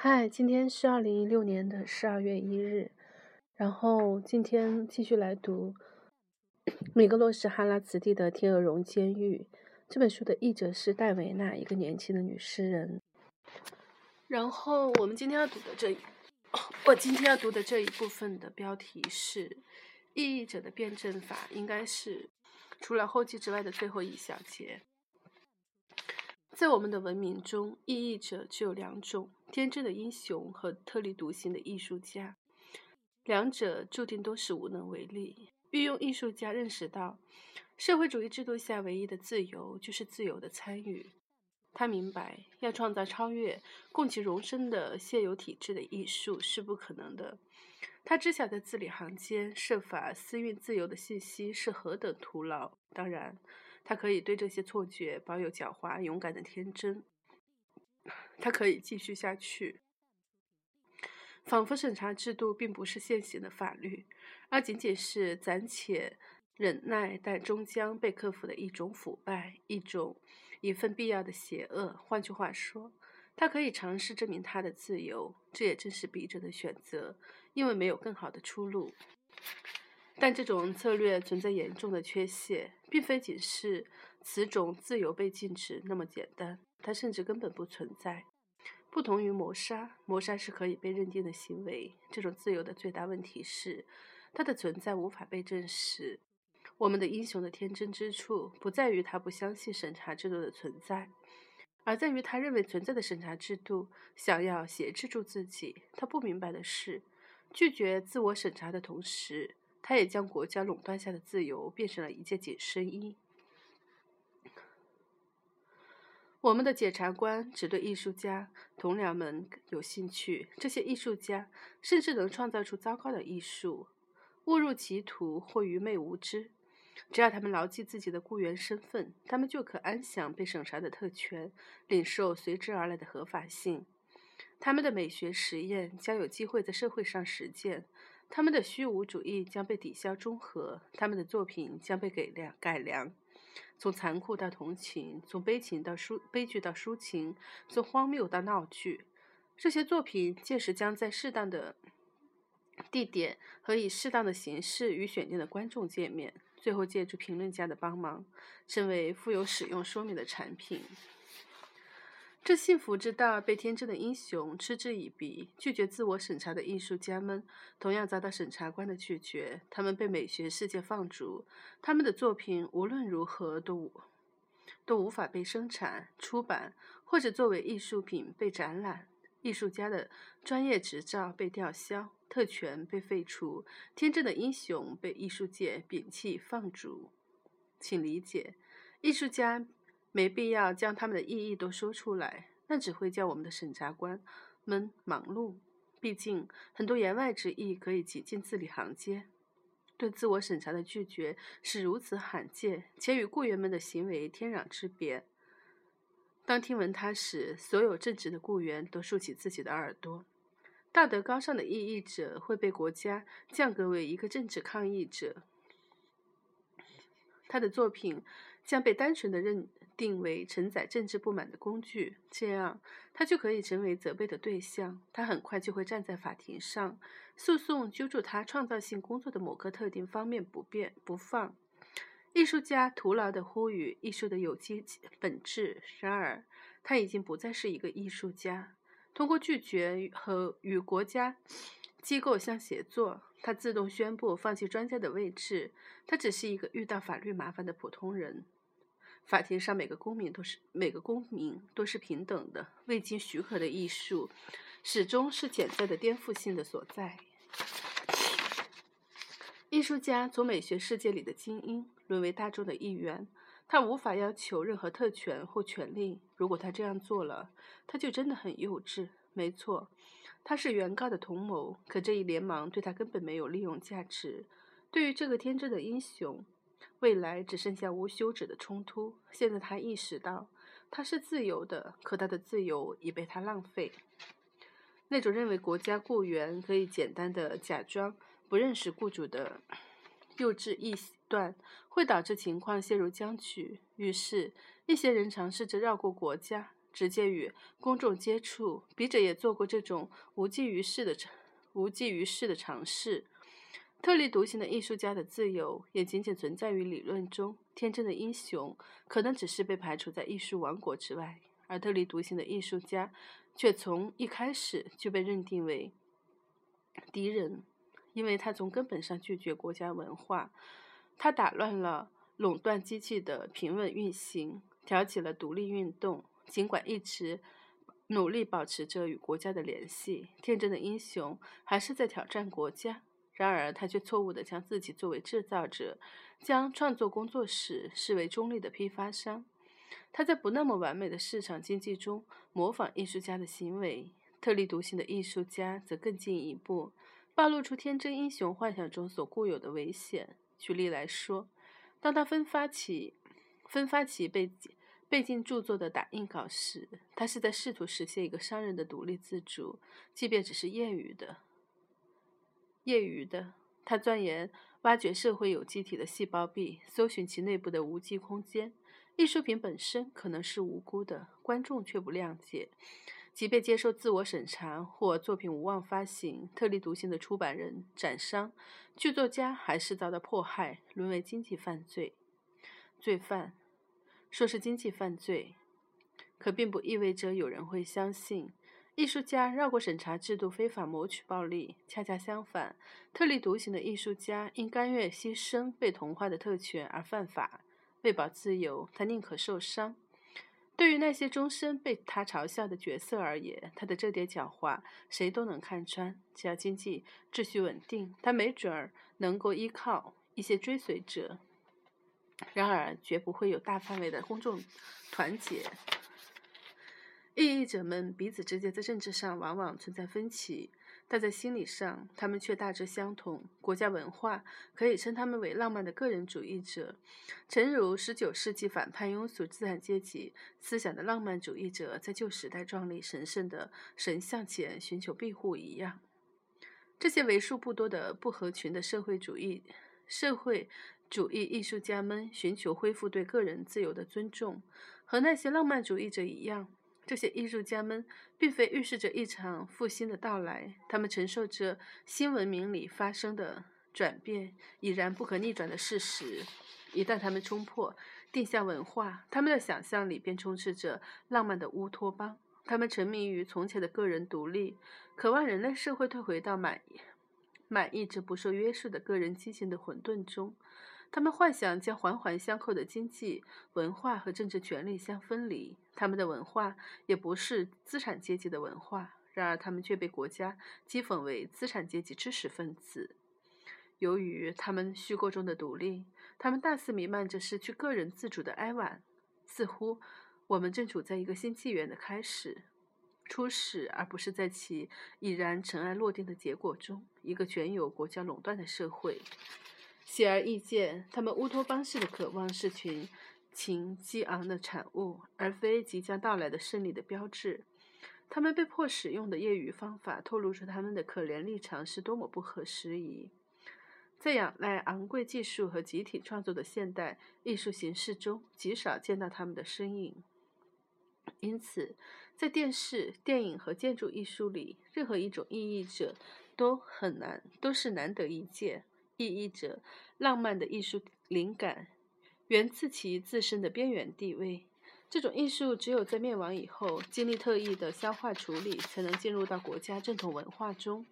嗨，今天是二零一六年的十二月一日，然后今天继续来读米格洛什哈拉茨蒂的《天鹅绒监狱》这本书的译者是戴维娜，一个年轻的女诗人。然后我们今天要读的这，我今天要读的这一部分的标题是“意义者的辩证法”，应该是除了后记之外的最后一小节。在我们的文明中，意义者只有两种：天真的英雄和特立独行的艺术家。两者注定都是无能为力。御用艺术家认识到，社会主义制度下唯一的自由就是自由的参与。他明白，要创造超越供其容身的现有体制的艺术是不可能的。他知晓在字里行间设法私运自由的信息是何等徒劳。当然。他可以对这些错觉保有狡猾、勇敢的天真。他可以继续下去，仿佛审查制度并不是现行的法律，而仅仅是暂且忍耐但终将被克服的一种腐败，一种一份必要的邪恶。换句话说，他可以尝试证明他的自由，这也正是笔者的选择，因为没有更好的出路。但这种策略存在严重的缺陷，并非仅是此种自由被禁止那么简单，它甚至根本不存在。不同于谋杀，谋杀是可以被认定的行为。这种自由的最大问题是，它的存在无法被证实。我们的英雄的天真之处，不在于他不相信审查制度的存在，而在于他认为存在的审查制度想要挟制住自己。他不明白的是，拒绝自我审查的同时。他也将国家垄断下的自由变成了一件紧身衣。我们的检察官只对艺术家同僚们有兴趣，这些艺术家甚至能创造出糟糕的艺术，误入歧途或愚昧无知。只要他们牢记自己的雇员身份，他们就可安享被审查的特权，领受随之而来的合法性。他们的美学实验将有机会在社会上实践。他们的虚无主义将被抵消中和，他们的作品将被改良改良，从残酷到同情，从悲情到抒悲剧到抒情，从荒谬到闹剧。这些作品届时将在适当的地点和以适当的形式与选定的观众见面，最后借助评论家的帮忙，成为富有使用说明的产品。这幸福之道被天真的英雄嗤之以鼻，拒绝自我审查的艺术家们同样遭到审查官的拒绝。他们被美学世界放逐，他们的作品无论如何都无都无法被生产、出版或者作为艺术品被展览。艺术家的专业执照被吊销，特权被废除，天真的英雄被艺术界摒弃放逐。请理解，艺术家。没必要将他们的意义都说出来，那只会叫我们的审查官们忙碌。毕竟，很多言外之意可以挤进字里行间。对自我审查的拒绝是如此罕见，且与雇员们的行为天壤之别。当听闻他时，所有正直的雇员都竖起自己的耳朵。道德高尚的异议者会被国家降格为一个政治抗议者。他的作品将被单纯的认定为承载政治不满的工具，这样他就可以成为责备的对象。他很快就会站在法庭上，诉讼揪住他创造性工作的某个特定方面不变不放。艺术家徒劳地呼吁艺术的有机本质，然而他已经不再是一个艺术家。通过拒绝和与国家。机构相协作，他自动宣布放弃专家的位置。他只是一个遇到法律麻烦的普通人。法庭上每个公民都是每个公民都是平等的。未经许可的艺术，始终是潜在的颠覆性的所在。艺术家从美学世界里的精英沦为大众的一员。他无法要求任何特权或权利。如果他这样做了，他就真的很幼稚。没错，他是原告的同谋，可这一联盟对他根本没有利用价值。对于这个天真的英雄，未来只剩下无休止的冲突。现在他意识到他是自由的，可他的自由已被他浪费。那种认为国家雇员可以简单的假装不认识雇主的幼稚臆断，会导致情况陷入僵局。于是，一些人尝试着绕过国家。直接与公众接触，笔者也做过这种无济于事的无济于事的尝试。特立独行的艺术家的自由也仅仅存在于理论中，天真的英雄可能只是被排除在艺术王国之外，而特立独行的艺术家却从一开始就被认定为敌人，因为他从根本上拒绝国家文化，他打乱了垄断机器的平稳运行，挑起了独立运动。尽管一直努力保持着与国家的联系，天真的英雄还是在挑战国家。然而，他却错误地将自己作为制造者，将创作工作室视为中立的批发商。他在不那么完美的市场经济中模仿艺术家的行为，特立独行的艺术家则更进一步，暴露出天真英雄幻想中所固有的危险。举例来说，当他分发起分发起被背景著作的打印稿时，他是在试图实现一个商人的独立自主，即便只是业余的。业余的，他钻研、挖掘社会有机体的细胞壁，搜寻其内部的无机空间。艺术品本身可能是无辜的，观众却不谅解。即便接受自我审查或作品无望发行，特立独行的出版人、展商、剧作家还是遭到迫害，沦为经济犯罪罪犯。说是经济犯罪，可并不意味着有人会相信。艺术家绕过审查制度，非法谋取暴利。恰恰相反，特立独行的艺术家因甘愿牺牲被同化的特权而犯法。为保自由，他宁可受伤。对于那些终身被他嘲笑的角色而言，他的这点狡猾谁都能看穿。只要经济秩序稳定，他没准儿能够依靠一些追随者。然而，绝不会有大范围的公众团结。异议者们彼此之间在政治上往往存在分歧，但在心理上，他们却大致相同。国家文化可以称他们为浪漫的个人主义者，诚如19世纪反叛庸俗资产阶级思想的浪漫主义者在旧时代壮丽神圣的神像前寻求庇护一样。这些为数不多的不合群的社会主义社会主义艺术家们寻求恢复对个人自由的尊重，和那些浪漫主义者一样。这些艺术家们并非预示着一场复兴的到来，他们承受着新文明里发生的转变已然不可逆转的事实。一旦他们冲破定向文化，他们的想象里便充斥着浪漫的乌托邦。他们沉迷于从前的个人独立，渴望人类社会退回到满意满意着不受约束的个人激情的混沌中。他们幻想将环环相扣的经济、文化和政治权利相分离。他们的文化也不是资产阶级的文化，然而他们却被国家讥讽为资产阶级知识分子。由于他们虚构中的独立，他们大肆弥漫着失去个人自主的哀婉。似乎我们正处在一个新纪元的开始、初始，而不是在其已然尘埃落定的结果中，一个全由国家垄断的社会。显而易见，他们乌托邦式的渴望是群情激昂的产物，而非即将到来的胜利的标志。他们被迫使用的业余方法，透露出他们的可怜立场是多么不合时宜。在仰赖昂贵技术和集体创作的现代艺术形式中，极少见到他们的身影。因此，在电视、电影和建筑艺术里，任何一种意义者都很难，都是难得一见。意义者，浪漫的艺术灵感源自其自身的边缘地位。这种艺术只有在灭亡以后，经历特异的消化处理，才能进入到国家正统文化中。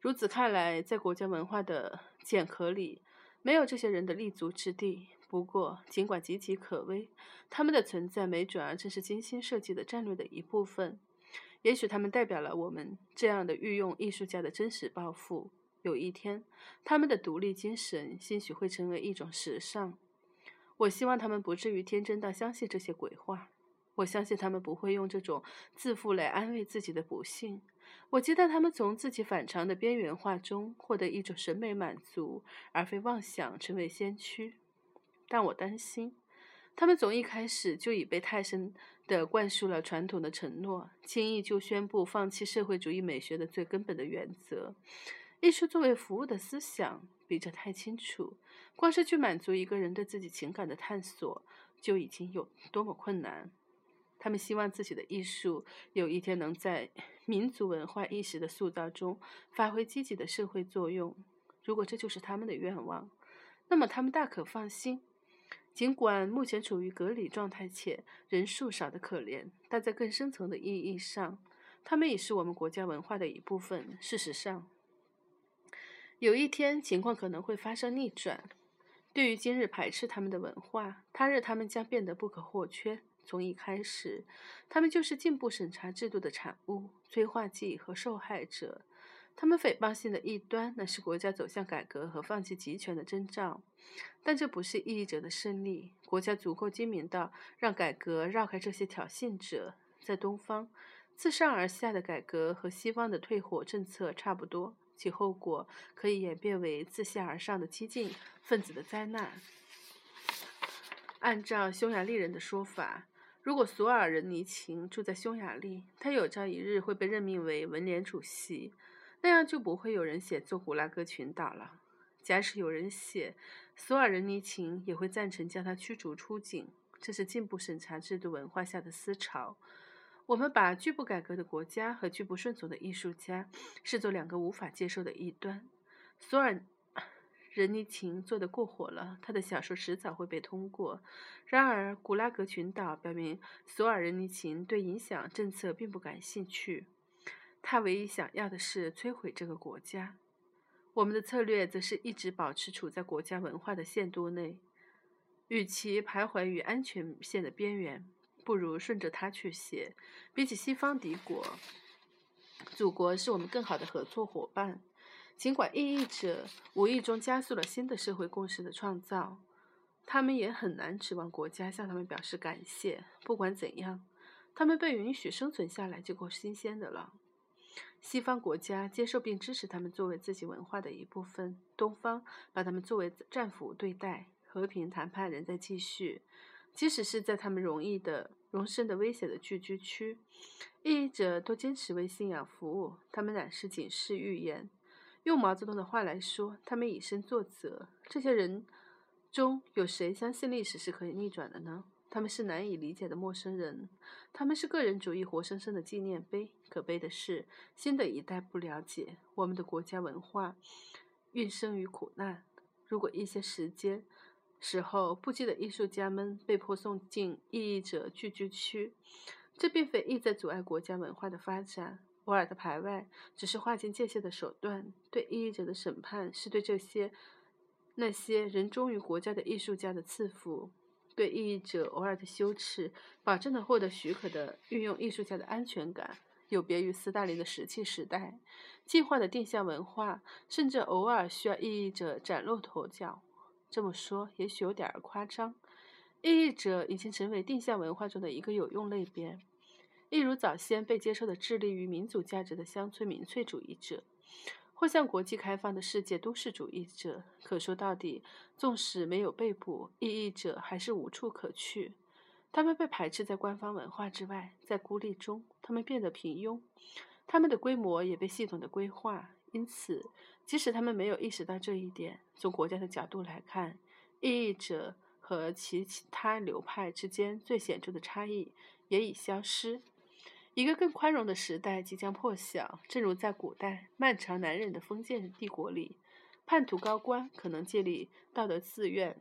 如此看来，在国家文化的茧壳里，没有这些人的立足之地。不过，尽管岌岌可危，他们的存在没准儿正是精心设计的战略的一部分。也许他们代表了我们这样的御用艺术家的真实抱负。有一天，他们的独立精神兴许会成为一种时尚。我希望他们不至于天真到相信这些鬼话。我相信他们不会用这种自负来安慰自己的不幸。我期待他们从自己反常的边缘化中获得一种审美满足，而非妄想成为先驱。但我担心，他们从一开始就已被太深地灌输了传统的承诺，轻易就宣布放弃社会主义美学的最根本的原则。艺术作为服务的思想，比这太清楚。光是去满足一个人对自己情感的探索，就已经有多么困难。他们希望自己的艺术有一天能在民族文化意识的塑造中发挥积极的社会作用。如果这就是他们的愿望，那么他们大可放心。尽管目前处于隔离状态且人数少得可怜，但在更深层的意义上，他们也是我们国家文化的一部分。事实上，有一天情况可能会发生逆转。对于今日排斥他们的文化，他日他们将变得不可或缺。从一开始，他们就是进步审查制度的产物、催化剂和受害者。他们诽谤性的异端，那是国家走向改革和放弃集权的征兆。但这不是异议者的胜利。国家足够精明到让改革绕开这些挑衅者。在东方，自上而下的改革和西方的退火政策差不多，其后果可以演变为自下而上的激进分子的灾难。按照匈牙利人的说法，如果索尔仁尼琴住在匈牙利，他有朝一日会被任命为文联主席。那样就不会有人写作古拉格群岛了。假使有人写，索尔仁尼琴也会赞成将他驱逐出境。这是进步审查制度文化下的思潮。我们把拒不改革的国家和拒不顺从的艺术家视作两个无法接受的异端。索尔仁尼琴做得过火了，他的小说迟早会被通过。然而，古拉格群岛表明，索尔仁尼琴对影响政策并不感兴趣。他唯一想要的是摧毁这个国家，我们的策略则是一直保持处在国家文化的限度内。与其徘徊于安全线的边缘，不如顺着它去写。比起西方敌国，祖国是我们更好的合作伙伴。尽管异议者无意中加速了新的社会共识的创造，他们也很难指望国家向他们表示感谢。不管怎样，他们被允许生存下来就够新鲜的了。西方国家接受并支持他们作为自己文化的一部分，东方把他们作为战俘对待。和平谈判仍在继续，即使是在他们容易的、容身的危险的聚居区，异议者都坚持为信仰服务。他们乃是警示预言。用毛泽东的话来说，他们以身作则。这些人中有谁相信历史是可以逆转的呢？他们是难以理解的陌生人，他们是个人主义活生生的纪念碑。可悲的是，新的一代不了解我们的国家文化，孕生于苦难。如果一些时间时候不羁的艺术家们被迫送进异议者聚居区，这并非意在阻碍国家文化的发展。偶尔的排外只是划清界限的手段。对异议者的审判是对这些那些人忠于国家的艺术家的赐福。对异议者偶尔的羞耻，保证了获得许可的运用艺术家的安全感，有别于斯大林的石器时代，进化的定向文化，甚至偶尔需要异议者崭露头角。这么说也许有点夸张。异议者已经成为定向文化中的一个有用类别，一如早先被接受的致力于民族价值的乡村民粹主义者。或向国际开放的世界都市主义者，可说到底，纵使没有被捕，异议者还是无处可去。他们被排斥在官方文化之外，在孤立中，他们变得平庸。他们的规模也被系统的规划，因此，即使他们没有意识到这一点，从国家的角度来看，异议者和其他流派之间最显著的差异也已消失。一个更宽容的时代即将破晓，正如在古代漫长难忍的封建帝国里，叛徒高官可能建立道德寺院。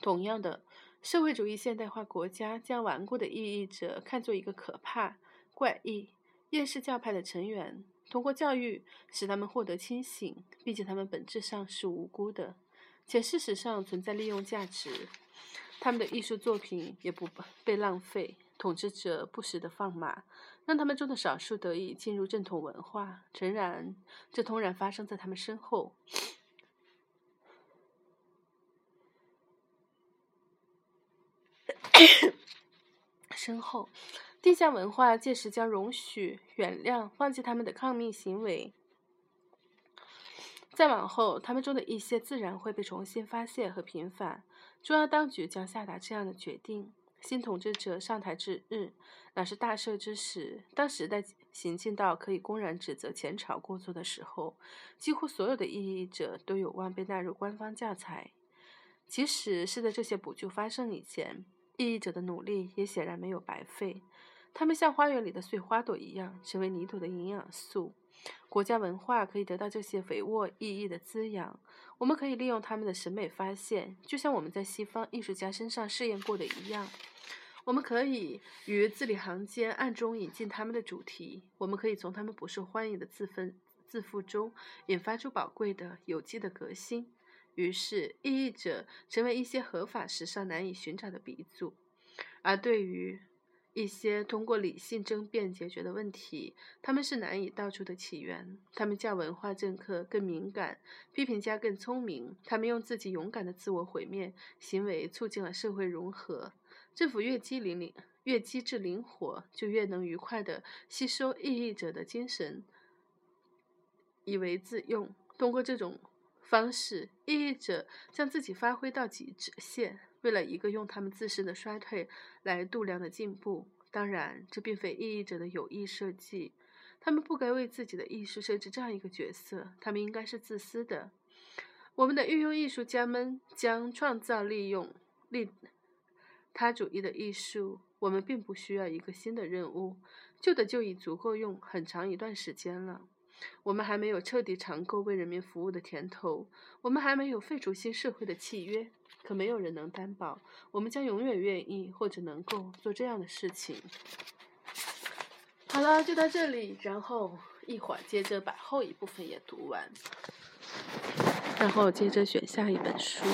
同样的，社会主义现代化国家将顽固的异议者看作一个可怕、怪异、厌世教派的成员，通过教育使他们获得清醒。毕竟他们本质上是无辜的，且事实上存在利用价值。他们的艺术作品也不被浪费。统治者不时的放马，让他们中的少数得以进入正统文化。诚然，这通然发生在他们身后。身后，地下文化届时将容许、原谅、放弃他们的抗命行为。再往后，他们中的一些自然会被重新发现和平反。中央当局将下达这样的决定。新统治者上台之日，乃是大赦之时。当时代行进到可以公然指责前朝过错的时候，几乎所有的异议者都有望被纳入官方教材。即使是在这些补救发生以前，异议者的努力也显然没有白费。他们像花园里的碎花朵一样，成为泥土的营养素。国家文化可以得到这些肥沃意义的滋养。我们可以利用他们的审美发现，就像我们在西方艺术家身上试验过的一样。我们可以于字里行间暗中引进他们的主题。我们可以从他们不受欢迎的自分自负中引发出宝贵的有机的革新。于是，意义者成为一些合法时尚难以寻找的鼻祖。而对于一些通过理性争辩解决的问题，他们是难以道出的起源。他们较文化政客更敏感，批评家更聪明。他们用自己勇敢的自我毁灭行为促进了社会融合。政府越机灵灵，越机智灵活，就越能愉快地吸收异议者的精神，以为自用。通过这种方式，异议者将自己发挥到极致限。为了一个用他们自身的衰退来度量的进步，当然，这并非意义者的有意设计。他们不该为自己的艺术设置这样一个角色，他们应该是自私的。我们的御用艺术家们将创造利用利他主义的艺术。我们并不需要一个新的任务，旧的就已足够用很长一段时间了。我们还没有彻底尝够为人民服务的甜头，我们还没有废除新社会的契约。可没有人能担保，我们将永远愿意或者能够做这样的事情。好了，就到这里，然后一会儿接着把后一部分也读完，然后接着选下一本书。